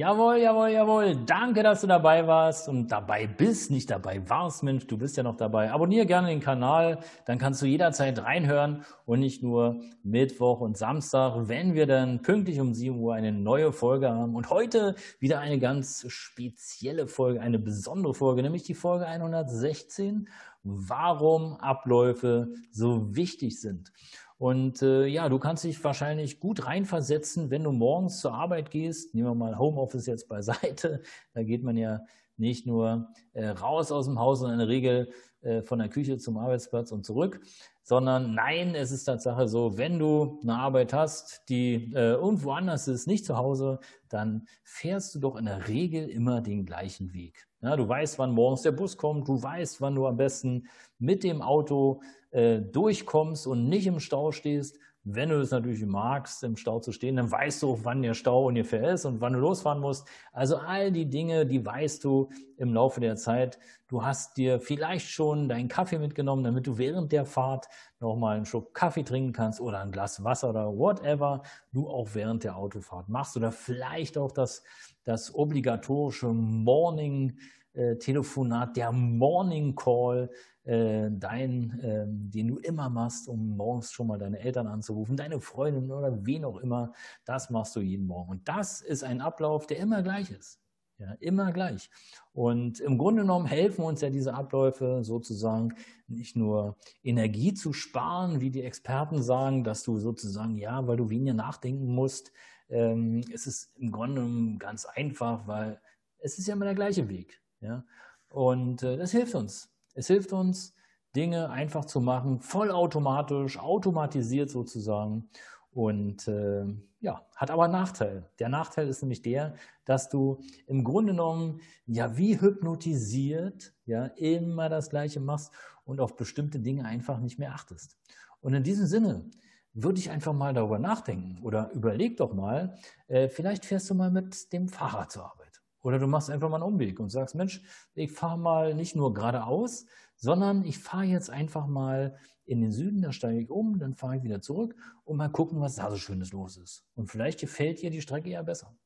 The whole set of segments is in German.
Jawohl, jawohl, jawohl. Danke, dass du dabei warst und dabei bist, nicht dabei warst, Mensch, du bist ja noch dabei. Abonniere gerne den Kanal, dann kannst du jederzeit reinhören und nicht nur Mittwoch und Samstag, wenn wir dann pünktlich um 7 Uhr eine neue Folge haben. Und heute wieder eine ganz spezielle Folge, eine besondere Folge, nämlich die Folge 116, warum Abläufe so wichtig sind. Und äh, ja, du kannst dich wahrscheinlich gut reinversetzen, wenn du morgens zur Arbeit gehst. Nehmen wir mal Homeoffice jetzt beiseite. Da geht man ja nicht nur äh, raus aus dem Haus und in der Regel äh, von der Küche zum Arbeitsplatz und zurück, sondern nein, es ist Tatsache so, wenn du eine Arbeit hast, die äh, irgendwo anders ist, nicht zu Hause, dann fährst du doch in der Regel immer den gleichen Weg. Ja, du weißt, wann morgens der Bus kommt, du weißt, wann du am besten mit dem Auto äh, durchkommst und nicht im Stau stehst. Wenn du es natürlich magst, im Stau zu stehen, dann weißt du auch, wann der Stau ungefähr ist und wann du losfahren musst. Also all die Dinge, die weißt du im Laufe der Zeit. Du hast dir vielleicht schon deinen Kaffee mitgenommen, damit du während der Fahrt nochmal einen Schluck Kaffee trinken kannst oder ein Glas Wasser oder whatever du auch während der Autofahrt machst. Oder vielleicht auch das, das obligatorische Morning äh, Telefonat, der Morning Call, äh, dein, äh, den du immer machst, um morgens schon mal deine Eltern anzurufen, deine Freundin oder wen auch immer, das machst du jeden Morgen. Und das ist ein Ablauf, der immer gleich ist. Ja, immer gleich. Und im Grunde genommen helfen uns ja diese Abläufe sozusagen nicht nur Energie zu sparen, wie die Experten sagen, dass du sozusagen, ja, weil du weniger nachdenken musst. Ähm, es ist im Grunde genommen ganz einfach, weil es ist ja immer der gleiche Weg. Ja? Und äh, das hilft uns. Es hilft uns, Dinge einfach zu machen, vollautomatisch, automatisiert sozusagen. Und äh, ja, hat aber einen Nachteil. Der Nachteil ist nämlich der, dass du im Grunde genommen ja wie hypnotisiert ja immer das Gleiche machst und auf bestimmte Dinge einfach nicht mehr achtest. Und in diesem Sinne würde ich einfach mal darüber nachdenken oder überleg doch mal, äh, vielleicht fährst du mal mit dem Fahrrad zur Arbeit. Oder du machst einfach mal einen Umweg und sagst, Mensch, ich fahre mal nicht nur geradeaus, sondern ich fahre jetzt einfach mal in den Süden, da steige ich um, dann fahre ich wieder zurück und mal gucken, was da so Schönes los ist. Und vielleicht gefällt dir die Strecke ja besser.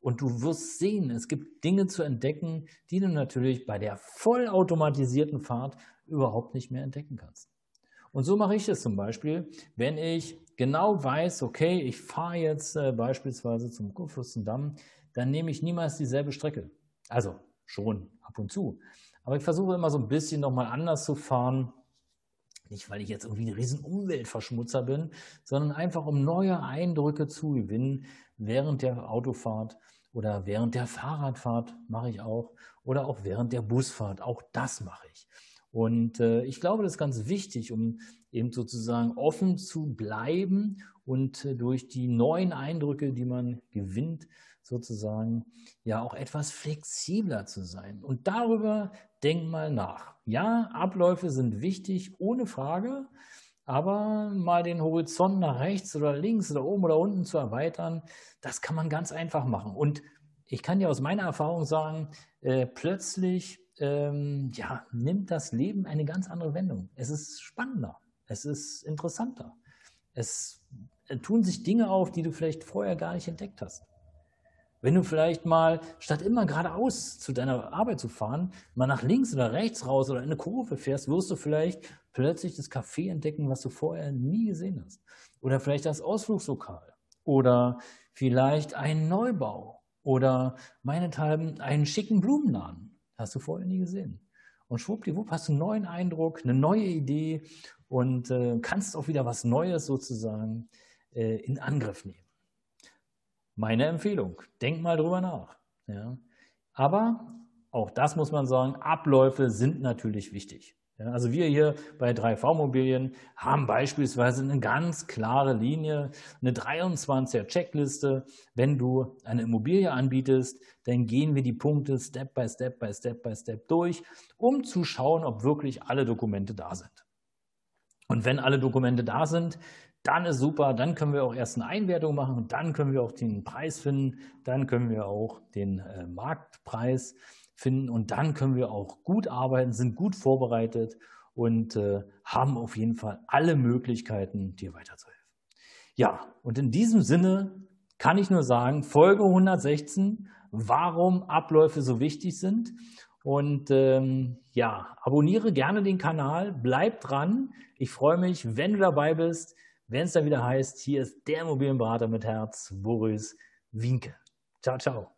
Und du wirst sehen, es gibt Dinge zu entdecken, die du natürlich bei der vollautomatisierten Fahrt überhaupt nicht mehr entdecken kannst. Und so mache ich es zum Beispiel, wenn ich genau weiß, okay, ich fahre jetzt äh, beispielsweise zum Kurfürstendamm, dann nehme ich niemals dieselbe Strecke. Also schon ab und zu. Aber ich versuche immer so ein bisschen nochmal anders zu fahren. Nicht, weil ich jetzt irgendwie ein riesen Umweltverschmutzer bin, sondern einfach, um neue Eindrücke zu gewinnen während der Autofahrt oder während der Fahrradfahrt mache ich auch oder auch während der Busfahrt. Auch das mache ich. Und äh, ich glaube, das ist ganz wichtig, um eben sozusagen offen zu bleiben und äh, durch die neuen Eindrücke, die man gewinnt, sozusagen ja auch etwas flexibler zu sein. Und darüber denk mal nach. Ja, Abläufe sind wichtig, ohne Frage, aber mal den Horizont nach rechts oder links oder oben oder unten zu erweitern, das kann man ganz einfach machen. Und ich kann dir aus meiner Erfahrung sagen, äh, plötzlich ähm, ja, nimmt das Leben eine ganz andere Wendung. Es ist spannender, es ist interessanter. Es äh, tun sich Dinge auf, die du vielleicht vorher gar nicht entdeckt hast. Wenn du vielleicht mal, statt immer geradeaus zu deiner Arbeit zu fahren, mal nach links oder rechts raus oder in eine Kurve fährst, wirst du vielleicht plötzlich das Café entdecken, was du vorher nie gesehen hast. Oder vielleicht das Ausflugslokal. Oder vielleicht einen Neubau. Oder meinethalben einen schicken Blumenladen. Hast du vorher nie gesehen. Und schwuppdiwupp hast du einen neuen Eindruck, eine neue Idee und äh, kannst auch wieder was Neues sozusagen äh, in Angriff nehmen. Meine Empfehlung. Denk mal drüber nach. Ja. Aber auch das muss man sagen, Abläufe sind natürlich wichtig. Ja, also wir hier bei 3V Immobilien haben beispielsweise eine ganz klare Linie, eine 23er Checkliste. Wenn du eine Immobilie anbietest, dann gehen wir die Punkte Step by Step by Step by Step durch, um zu schauen, ob wirklich alle Dokumente da sind. Und wenn alle Dokumente da sind, dann ist super, dann können wir auch erst eine Einwertung machen dann können wir auch den Preis finden, dann können wir auch den äh, Marktpreis finden und dann können wir auch gut arbeiten, sind gut vorbereitet und äh, haben auf jeden Fall alle Möglichkeiten, dir weiterzuhelfen. Ja, und in diesem Sinne kann ich nur sagen, Folge 116, warum Abläufe so wichtig sind. Und ähm, ja, abonniere gerne den Kanal, bleib dran. Ich freue mich, wenn du dabei bist, wenn es dann wieder heißt, hier ist der Immobilienberater mit Herz, Boris Winke. Ciao, ciao.